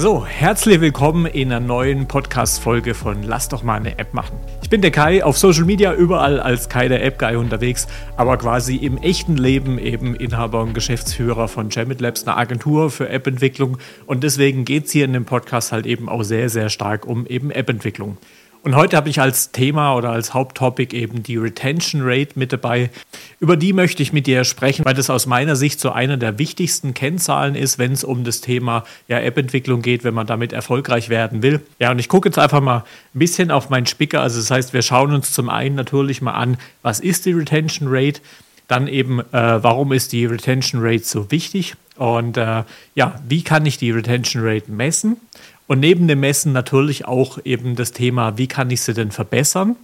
So, herzlich willkommen in einer neuen Podcast-Folge von Lass doch mal eine App machen. Ich bin der Kai, auf Social Media überall als Kai der App Guy unterwegs, aber quasi im echten Leben eben Inhaber und Geschäftsführer von Jamit Labs, einer Agentur für App-Entwicklung. Und deswegen geht es hier in dem Podcast halt eben auch sehr, sehr stark um eben App-Entwicklung. Und heute habe ich als Thema oder als Haupttopic eben die Retention Rate mit dabei. Über die möchte ich mit dir sprechen, weil das aus meiner Sicht so einer der wichtigsten Kennzahlen ist, wenn es um das Thema ja, App-Entwicklung geht, wenn man damit erfolgreich werden will. Ja, und ich gucke jetzt einfach mal ein bisschen auf meinen Spicker. Also das heißt, wir schauen uns zum einen natürlich mal an, was ist die Retention Rate? Dann eben, äh, warum ist die Retention Rate so wichtig? Und äh, ja, wie kann ich die Retention Rate messen? Und neben dem Messen natürlich auch eben das Thema, wie kann ich sie denn verbessern?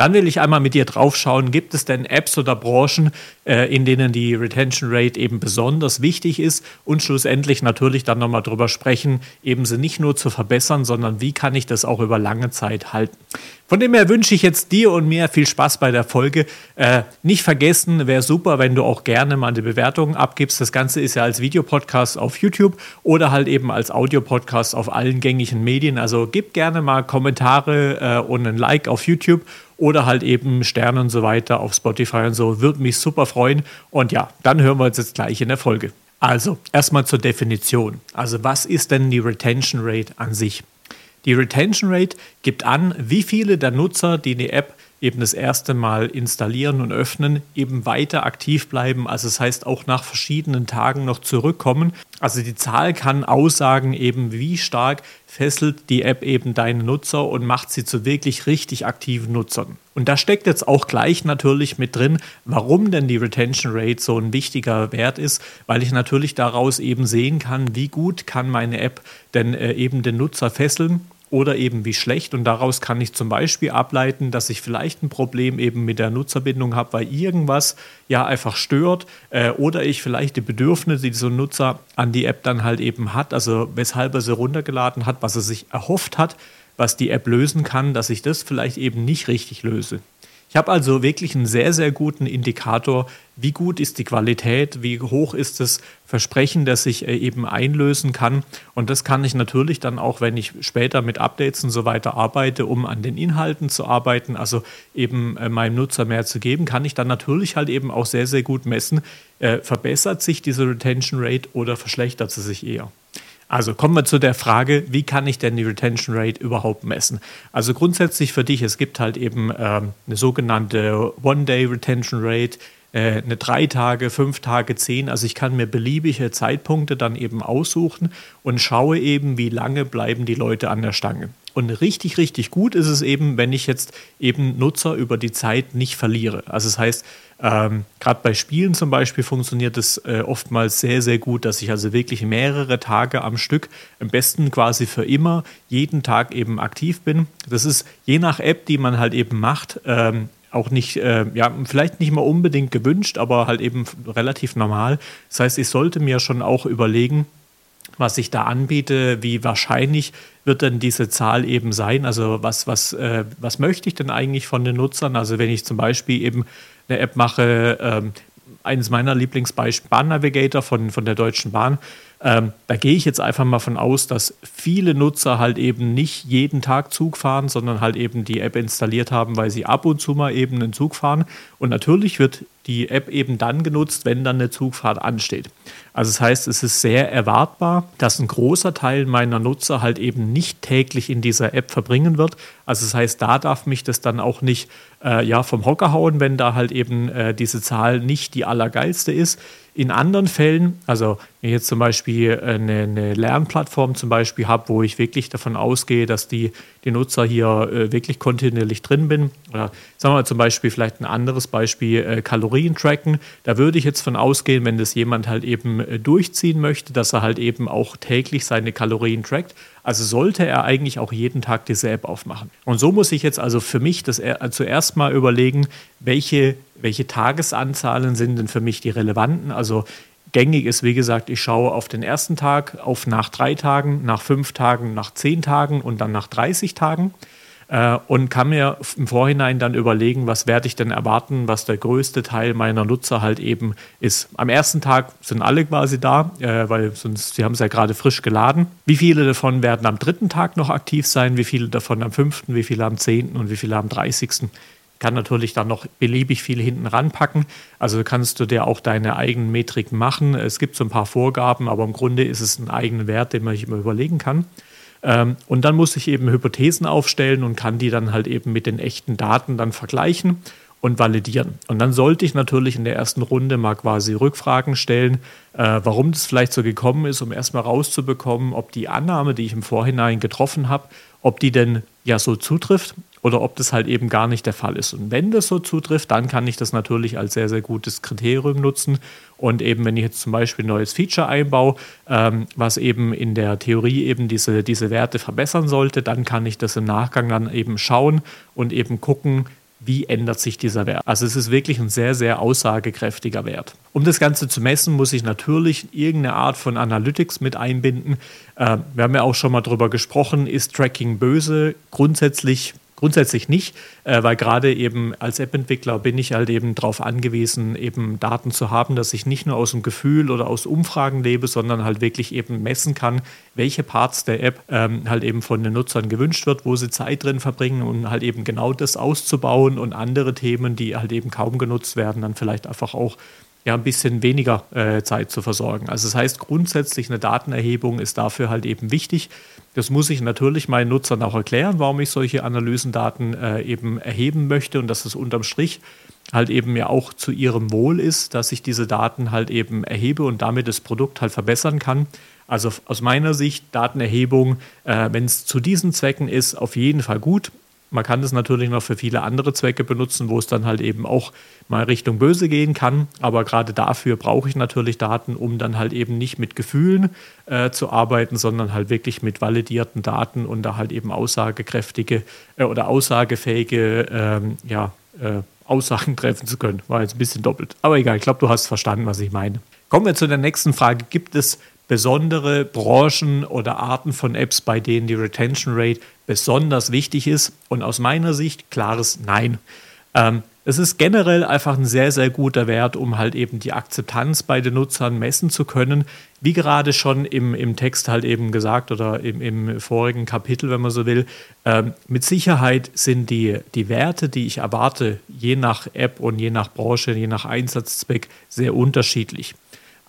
Dann will ich einmal mit dir draufschauen, gibt es denn Apps oder Branchen, äh, in denen die Retention Rate eben besonders wichtig ist und schlussendlich natürlich dann nochmal drüber sprechen, eben sie nicht nur zu verbessern, sondern wie kann ich das auch über lange Zeit halten. Von dem her wünsche ich jetzt dir und mir viel Spaß bei der Folge. Äh, nicht vergessen, wäre super, wenn du auch gerne mal eine Bewertung abgibst. Das Ganze ist ja als Videopodcast auf YouTube oder halt eben als Audiopodcast auf allen gängigen Medien. Also gib gerne mal Kommentare äh, und ein Like auf YouTube oder halt eben Sterne und so weiter auf Spotify und so. Würde mich super freuen. Und ja, dann hören wir uns jetzt gleich in der Folge. Also, erstmal zur Definition. Also, was ist denn die Retention Rate an sich? Die Retention Rate gibt an, wie viele der Nutzer, die die App eben das erste Mal installieren und öffnen, eben weiter aktiv bleiben. Also das heißt auch nach verschiedenen Tagen noch zurückkommen. Also die Zahl kann aussagen eben, wie stark fesselt die App eben deine Nutzer und macht sie zu wirklich richtig aktiven Nutzern. Und da steckt jetzt auch gleich natürlich mit drin, warum denn die Retention Rate so ein wichtiger Wert ist, weil ich natürlich daraus eben sehen kann, wie gut kann meine App denn äh, eben den Nutzer fesseln oder eben wie schlecht. Und daraus kann ich zum Beispiel ableiten, dass ich vielleicht ein Problem eben mit der Nutzerbindung habe, weil irgendwas ja einfach stört äh, oder ich vielleicht die Bedürfnisse, die so ein Nutzer an die App dann halt eben hat, also weshalb er sie runtergeladen hat, was er sich erhofft hat, was die App lösen kann, dass ich das vielleicht eben nicht richtig löse. Ich habe also wirklich einen sehr, sehr guten Indikator, wie gut ist die Qualität, wie hoch ist das Versprechen, das ich äh, eben einlösen kann. Und das kann ich natürlich dann auch, wenn ich später mit Updates und so weiter arbeite, um an den Inhalten zu arbeiten, also eben äh, meinem Nutzer mehr zu geben, kann ich dann natürlich halt eben auch sehr, sehr gut messen, äh, verbessert sich diese Retention Rate oder verschlechtert sie sich eher. Also kommen wir zu der Frage, wie kann ich denn die Retention Rate überhaupt messen? Also grundsätzlich für dich, es gibt halt eben ähm, eine sogenannte One-Day Retention Rate, äh, eine drei Tage, fünf Tage, zehn. Also ich kann mir beliebige Zeitpunkte dann eben aussuchen und schaue eben, wie lange bleiben die Leute an der Stange. Und richtig, richtig gut ist es eben, wenn ich jetzt eben Nutzer über die Zeit nicht verliere. Also das heißt, ähm, Gerade bei Spielen zum Beispiel funktioniert es äh, oftmals sehr, sehr gut, dass ich also wirklich mehrere Tage am Stück, am besten quasi für immer, jeden Tag eben aktiv bin. Das ist je nach App, die man halt eben macht, ähm, auch nicht, äh, ja, vielleicht nicht mal unbedingt gewünscht, aber halt eben relativ normal. Das heißt, ich sollte mir schon auch überlegen, was ich da anbiete, wie wahrscheinlich wird denn diese Zahl eben sein? Also was, was, äh, was möchte ich denn eigentlich von den Nutzern? Also wenn ich zum Beispiel eben eine App mache, ähm, eines meiner Lieblingsbeispiele, Bahn Navigator von, von der Deutschen Bahn, ähm, da gehe ich jetzt einfach mal von aus, dass viele Nutzer halt eben nicht jeden Tag Zug fahren, sondern halt eben die App installiert haben, weil sie ab und zu mal eben einen Zug fahren. Und natürlich wird die App eben dann genutzt, wenn dann eine Zugfahrt ansteht. Also das heißt, es ist sehr erwartbar, dass ein großer Teil meiner Nutzer halt eben nicht täglich in dieser App verbringen wird. Also das heißt, da darf mich das dann auch nicht äh, ja, vom Hocker hauen, wenn da halt eben äh, diese Zahl nicht die allergeilste ist. In anderen Fällen, also wenn ich jetzt zum Beispiel eine, eine Lernplattform zum Beispiel habe, wo ich wirklich davon ausgehe, dass die, die Nutzer hier äh, wirklich kontinuierlich drin bin, oder sagen wir mal zum Beispiel vielleicht ein anderes Beispiel, äh, Kalorien tracken, da würde ich jetzt von ausgehen, wenn das jemand halt eben äh, durchziehen möchte, dass er halt eben auch täglich seine Kalorien trackt. Also sollte er eigentlich auch jeden Tag diese App aufmachen. Und so muss ich jetzt also für mich das zuerst mal überlegen, welche, welche Tagesanzahlen sind denn für mich die relevanten. Also gängig ist, wie gesagt, ich schaue auf den ersten Tag, auf nach drei Tagen, nach fünf Tagen, nach zehn Tagen und dann nach 30 Tagen. Äh, und kann mir im Vorhinein dann überlegen, was werde ich denn erwarten, was der größte Teil meiner Nutzer halt eben ist. Am ersten Tag sind alle quasi da, äh, weil sonst, sie haben es ja gerade frisch geladen. Wie viele davon werden am dritten Tag noch aktiv sein, wie viele davon am fünften, wie viele am zehnten und wie viele am dreißigsten? kann natürlich dann noch beliebig viel hinten ranpacken. Also kannst du dir auch deine eigenen Metriken machen. Es gibt so ein paar Vorgaben, aber im Grunde ist es ein eigener Wert, den man sich immer überlegen kann. Ähm, und dann muss ich eben Hypothesen aufstellen und kann die dann halt eben mit den echten Daten dann vergleichen und validieren. Und dann sollte ich natürlich in der ersten Runde mal quasi Rückfragen stellen, äh, warum das vielleicht so gekommen ist, um erstmal rauszubekommen, ob die Annahme, die ich im Vorhinein getroffen habe, ob die denn ja so zutrifft oder ob das halt eben gar nicht der Fall ist. Und wenn das so zutrifft, dann kann ich das natürlich als sehr, sehr gutes Kriterium nutzen. Und eben, wenn ich jetzt zum Beispiel ein neues Feature einbaue, ähm, was eben in der Theorie eben diese, diese Werte verbessern sollte, dann kann ich das im Nachgang dann eben schauen und eben gucken, wie ändert sich dieser Wert. Also es ist wirklich ein sehr, sehr aussagekräftiger Wert. Um das Ganze zu messen, muss ich natürlich irgendeine Art von Analytics mit einbinden. Äh, wir haben ja auch schon mal darüber gesprochen, ist Tracking böse? Grundsätzlich Grundsätzlich nicht, äh, weil gerade eben als App-Entwickler bin ich halt eben darauf angewiesen, eben Daten zu haben, dass ich nicht nur aus dem Gefühl oder aus Umfragen lebe, sondern halt wirklich eben messen kann, welche Parts der App ähm, halt eben von den Nutzern gewünscht wird, wo sie Zeit drin verbringen und halt eben genau das auszubauen und andere Themen, die halt eben kaum genutzt werden, dann vielleicht einfach auch ja, ein bisschen weniger äh, Zeit zu versorgen. Also das heißt, grundsätzlich eine Datenerhebung ist dafür halt eben wichtig. Das muss ich natürlich meinen Nutzern auch erklären, warum ich solche Analysendaten äh, eben erheben möchte und dass es unterm Strich halt eben ja auch zu ihrem Wohl ist, dass ich diese Daten halt eben erhebe und damit das Produkt halt verbessern kann. Also aus meiner Sicht Datenerhebung, äh, wenn es zu diesen Zwecken ist, auf jeden Fall gut. Man kann es natürlich noch für viele andere Zwecke benutzen, wo es dann halt eben auch mal Richtung Böse gehen kann. Aber gerade dafür brauche ich natürlich Daten, um dann halt eben nicht mit Gefühlen äh, zu arbeiten, sondern halt wirklich mit validierten Daten und da halt eben aussagekräftige äh, oder aussagefähige ähm, ja, äh, Aussagen treffen zu können. War jetzt ein bisschen doppelt. Aber egal, ich glaube, du hast verstanden, was ich meine. Kommen wir zu der nächsten Frage. Gibt es besondere Branchen oder Arten von Apps, bei denen die Retention Rate besonders wichtig ist? Und aus meiner Sicht klares Nein. Ähm, es ist generell einfach ein sehr, sehr guter Wert, um halt eben die Akzeptanz bei den Nutzern messen zu können. Wie gerade schon im, im Text halt eben gesagt oder im, im vorigen Kapitel, wenn man so will, ähm, mit Sicherheit sind die, die Werte, die ich erwarte, je nach App und je nach Branche, je nach Einsatzzweck sehr unterschiedlich.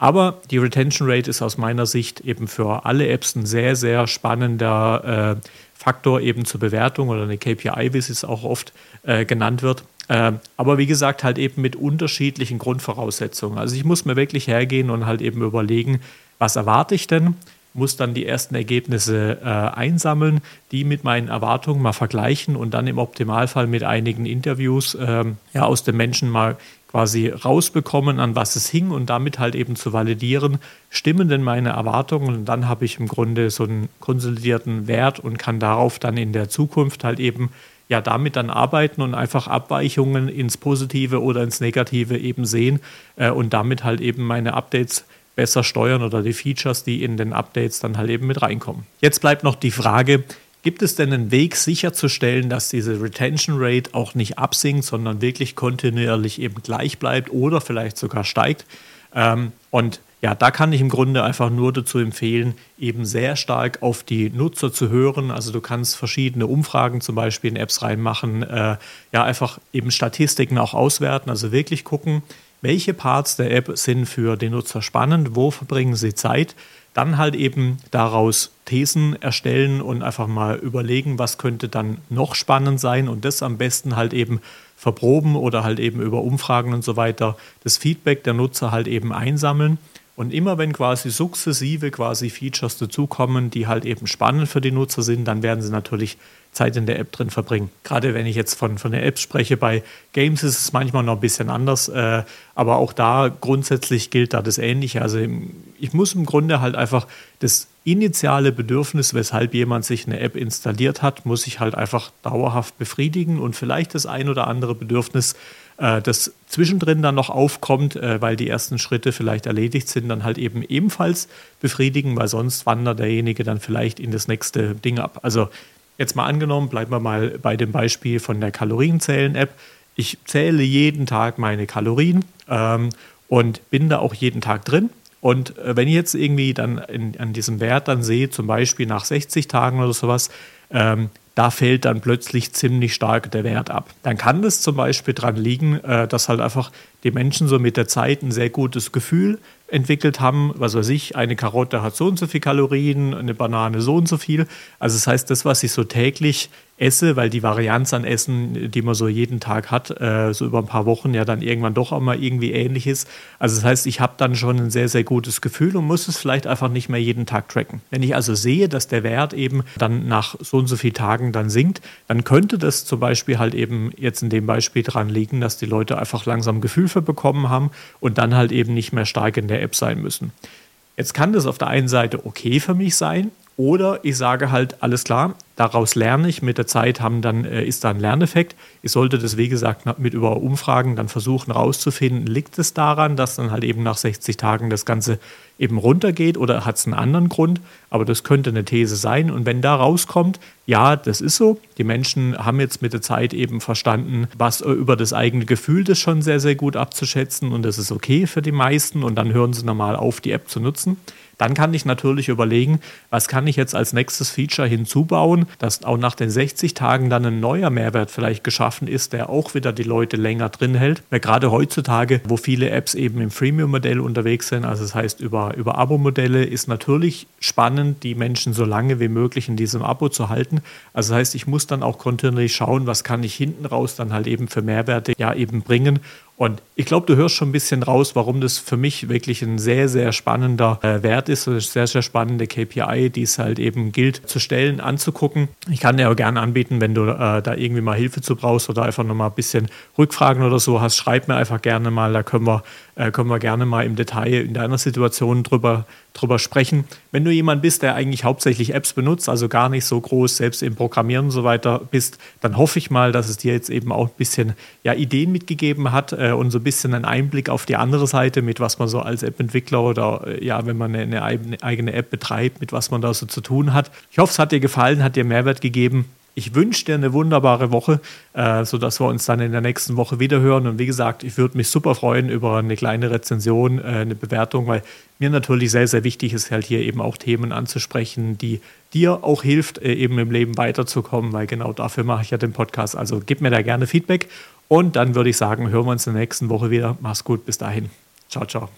Aber die Retention Rate ist aus meiner Sicht eben für alle Apps ein sehr, sehr spannender äh, Faktor eben zur Bewertung oder eine KPI, wie es auch oft äh, genannt wird. Äh, aber wie gesagt, halt eben mit unterschiedlichen Grundvoraussetzungen. Also ich muss mir wirklich hergehen und halt eben überlegen, was erwarte ich denn? Muss dann die ersten Ergebnisse äh, einsammeln, die mit meinen Erwartungen mal vergleichen und dann im Optimalfall mit einigen Interviews ähm, ja, aus den Menschen mal quasi rausbekommen, an was es hing und damit halt eben zu validieren, stimmen denn meine Erwartungen? Und dann habe ich im Grunde so einen konsolidierten Wert und kann darauf dann in der Zukunft halt eben ja damit dann arbeiten und einfach Abweichungen ins Positive oder ins Negative eben sehen äh, und damit halt eben meine Updates besser steuern oder die Features, die in den Updates dann halt eben mit reinkommen. Jetzt bleibt noch die Frage, Gibt es denn einen Weg sicherzustellen, dass diese Retention Rate auch nicht absinkt, sondern wirklich kontinuierlich eben gleich bleibt oder vielleicht sogar steigt? Ähm, und ja, da kann ich im Grunde einfach nur dazu empfehlen, eben sehr stark auf die Nutzer zu hören. Also du kannst verschiedene Umfragen zum Beispiel in Apps reinmachen, äh, ja, einfach eben Statistiken auch auswerten, also wirklich gucken, welche Parts der App sind für den Nutzer spannend, wo verbringen sie Zeit dann halt eben daraus Thesen erstellen und einfach mal überlegen, was könnte dann noch spannend sein und das am besten halt eben verproben oder halt eben über Umfragen und so weiter das Feedback der Nutzer halt eben einsammeln. Und immer wenn quasi sukzessive quasi Features dazukommen, die halt eben spannend für die Nutzer sind, dann werden sie natürlich Zeit in der App drin verbringen. Gerade wenn ich jetzt von, von der App spreche, bei Games ist es manchmal noch ein bisschen anders, äh, aber auch da grundsätzlich gilt da das Ähnliche. Also ich muss im Grunde halt einfach das initiale Bedürfnis, weshalb jemand sich eine App installiert hat, muss ich halt einfach dauerhaft befriedigen und vielleicht das ein oder andere Bedürfnis, äh, das zwischendrin dann noch aufkommt, äh, weil die ersten Schritte vielleicht erledigt sind, dann halt eben ebenfalls befriedigen, weil sonst wandert derjenige dann vielleicht in das nächste Ding ab. Also Jetzt mal angenommen, bleiben wir mal bei dem Beispiel von der Kalorienzählen-App. Ich zähle jeden Tag meine Kalorien ähm, und bin da auch jeden Tag drin. Und äh, wenn ich jetzt irgendwie dann in, an diesem Wert dann sehe, zum Beispiel nach 60 Tagen oder sowas, ähm, da fällt dann plötzlich ziemlich stark der Wert ab. Dann kann das zum Beispiel daran liegen, äh, dass halt einfach die Menschen so mit der Zeit ein sehr gutes Gefühl entwickelt haben, was weiß ich, eine Karotte hat so und so viel Kalorien, eine Banane so und so viel. Also das heißt, das, was ich so täglich esse, weil die Varianz an Essen, die man so jeden Tag hat, äh, so über ein paar Wochen ja dann irgendwann doch auch mal irgendwie ähnlich ist. Also das heißt, ich habe dann schon ein sehr, sehr gutes Gefühl und muss es vielleicht einfach nicht mehr jeden Tag tracken. Wenn ich also sehe, dass der Wert eben dann nach so und so vielen Tagen dann sinkt, dann könnte das zum Beispiel halt eben jetzt in dem Beispiel dran liegen, dass die Leute einfach langsam Gefühl für bekommen haben und dann halt eben nicht mehr stark in der App sein müssen. Jetzt kann das auf der einen Seite okay für mich sein, oder ich sage halt, alles klar, daraus lerne ich. Mit der Zeit haben dann, äh, ist da ein Lerneffekt. Ich sollte das, wie gesagt, mit über Umfragen dann versuchen rauszufinden, liegt es daran, dass dann halt eben nach 60 Tagen das Ganze eben runtergeht oder hat es einen anderen Grund? Aber das könnte eine These sein. Und wenn da rauskommt, ja, das ist so. Die Menschen haben jetzt mit der Zeit eben verstanden, was äh, über das eigene Gefühl das schon sehr, sehr gut abzuschätzen und das ist okay für die meisten und dann hören sie normal auf, die App zu nutzen. Dann kann ich natürlich überlegen, was kann ich jetzt als nächstes Feature hinzubauen, dass auch nach den 60 Tagen dann ein neuer Mehrwert vielleicht geschaffen ist, der auch wieder die Leute länger drin hält. Weil gerade heutzutage, wo viele Apps eben im Freemium-Modell unterwegs sind, also das heißt über, über Abo-Modelle, ist natürlich spannend, die Menschen so lange wie möglich in diesem Abo zu halten. Also das heißt, ich muss dann auch kontinuierlich schauen, was kann ich hinten raus dann halt eben für Mehrwerte ja eben bringen und ich glaube, du hörst schon ein bisschen raus, warum das für mich wirklich ein sehr, sehr spannender äh, Wert ist, eine sehr, sehr spannende KPI, die es halt eben gilt zu stellen, anzugucken. Ich kann dir auch gerne anbieten, wenn du äh, da irgendwie mal Hilfe zu brauchst oder einfach nochmal ein bisschen Rückfragen oder so hast, schreib mir einfach gerne mal, da können wir, äh, können wir gerne mal im Detail in deiner Situation drüber drüber sprechen. Wenn du jemand bist, der eigentlich hauptsächlich Apps benutzt, also gar nicht so groß selbst im Programmieren und so weiter bist, dann hoffe ich mal, dass es dir jetzt eben auch ein bisschen ja, Ideen mitgegeben hat äh, und so ein bisschen einen Einblick auf die andere Seite, mit was man so als App-Entwickler oder äh, ja, wenn man eine, eine eigene App betreibt, mit was man da so zu tun hat. Ich hoffe, es hat dir gefallen, hat dir Mehrwert gegeben. Ich wünsche dir eine wunderbare Woche, äh, sodass wir uns dann in der nächsten Woche wieder hören. Und wie gesagt, ich würde mich super freuen über eine kleine Rezension, äh, eine Bewertung, weil mir natürlich sehr, sehr wichtig ist, halt hier eben auch Themen anzusprechen, die dir auch hilft, äh, eben im Leben weiterzukommen, weil genau dafür mache ich ja den Podcast. Also gib mir da gerne Feedback. Und dann würde ich sagen, hören wir uns in der nächsten Woche wieder. Mach's gut, bis dahin. Ciao, ciao.